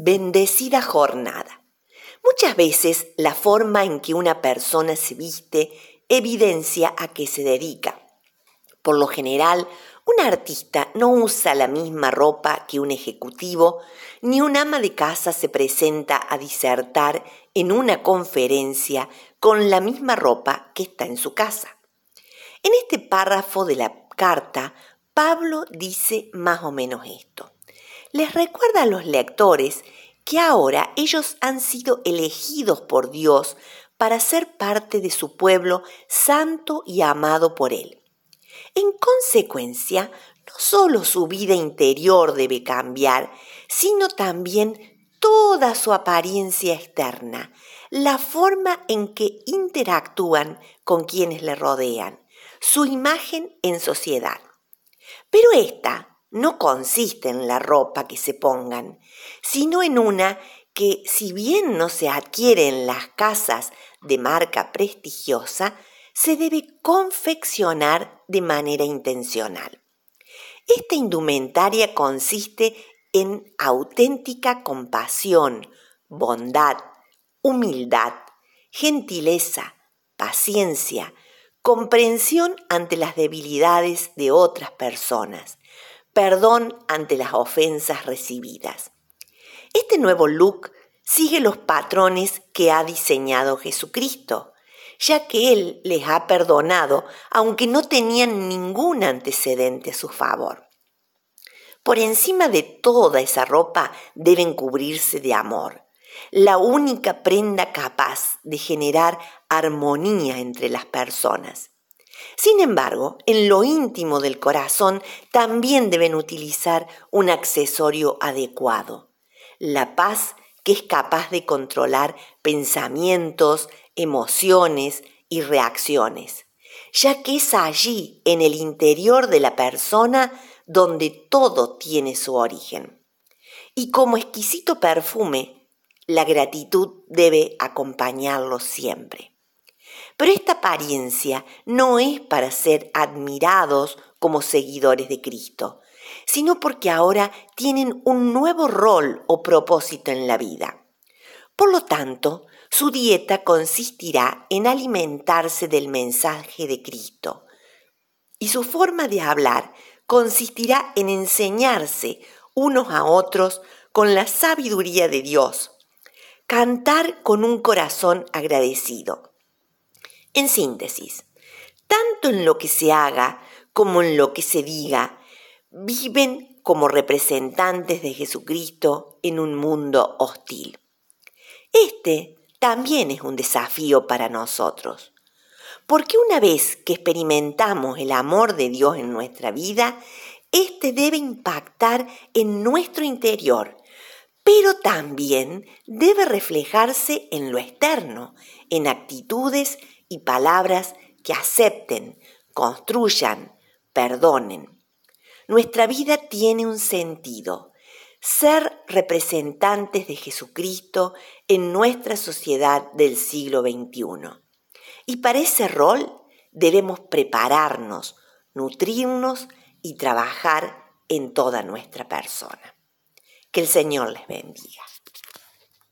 Bendecida jornada. Muchas veces la forma en que una persona se viste evidencia a qué se dedica. Por lo general, un artista no usa la misma ropa que un ejecutivo, ni un ama de casa se presenta a disertar en una conferencia con la misma ropa que está en su casa. En este párrafo de la carta, Pablo dice más o menos esto les recuerda a los lectores que ahora ellos han sido elegidos por Dios para ser parte de su pueblo santo y amado por Él. En consecuencia, no solo su vida interior debe cambiar, sino también toda su apariencia externa, la forma en que interactúan con quienes le rodean, su imagen en sociedad. Pero esta no consiste en la ropa que se pongan, sino en una que, si bien no se adquiere en las casas de marca prestigiosa, se debe confeccionar de manera intencional. Esta indumentaria consiste en auténtica compasión, bondad, humildad, gentileza, paciencia, comprensión ante las debilidades de otras personas, perdón ante las ofensas recibidas. Este nuevo look sigue los patrones que ha diseñado Jesucristo, ya que Él les ha perdonado aunque no tenían ningún antecedente a su favor. Por encima de toda esa ropa deben cubrirse de amor, la única prenda capaz de generar armonía entre las personas. Sin embargo, en lo íntimo del corazón también deben utilizar un accesorio adecuado, la paz que es capaz de controlar pensamientos, emociones y reacciones, ya que es allí, en el interior de la persona, donde todo tiene su origen. Y como exquisito perfume, la gratitud debe acompañarlo siempre. Pero esta apariencia no es para ser admirados como seguidores de Cristo, sino porque ahora tienen un nuevo rol o propósito en la vida. Por lo tanto, su dieta consistirá en alimentarse del mensaje de Cristo. Y su forma de hablar consistirá en enseñarse unos a otros con la sabiduría de Dios, cantar con un corazón agradecido. En síntesis, tanto en lo que se haga como en lo que se diga, viven como representantes de Jesucristo en un mundo hostil. Este también es un desafío para nosotros, porque una vez que experimentamos el amor de Dios en nuestra vida, este debe impactar en nuestro interior, pero también debe reflejarse en lo externo, en actitudes y palabras que acepten, construyan, perdonen. Nuestra vida tiene un sentido, ser representantes de Jesucristo en nuestra sociedad del siglo XXI. Y para ese rol debemos prepararnos, nutrirnos y trabajar en toda nuestra persona. Que el Señor les bendiga.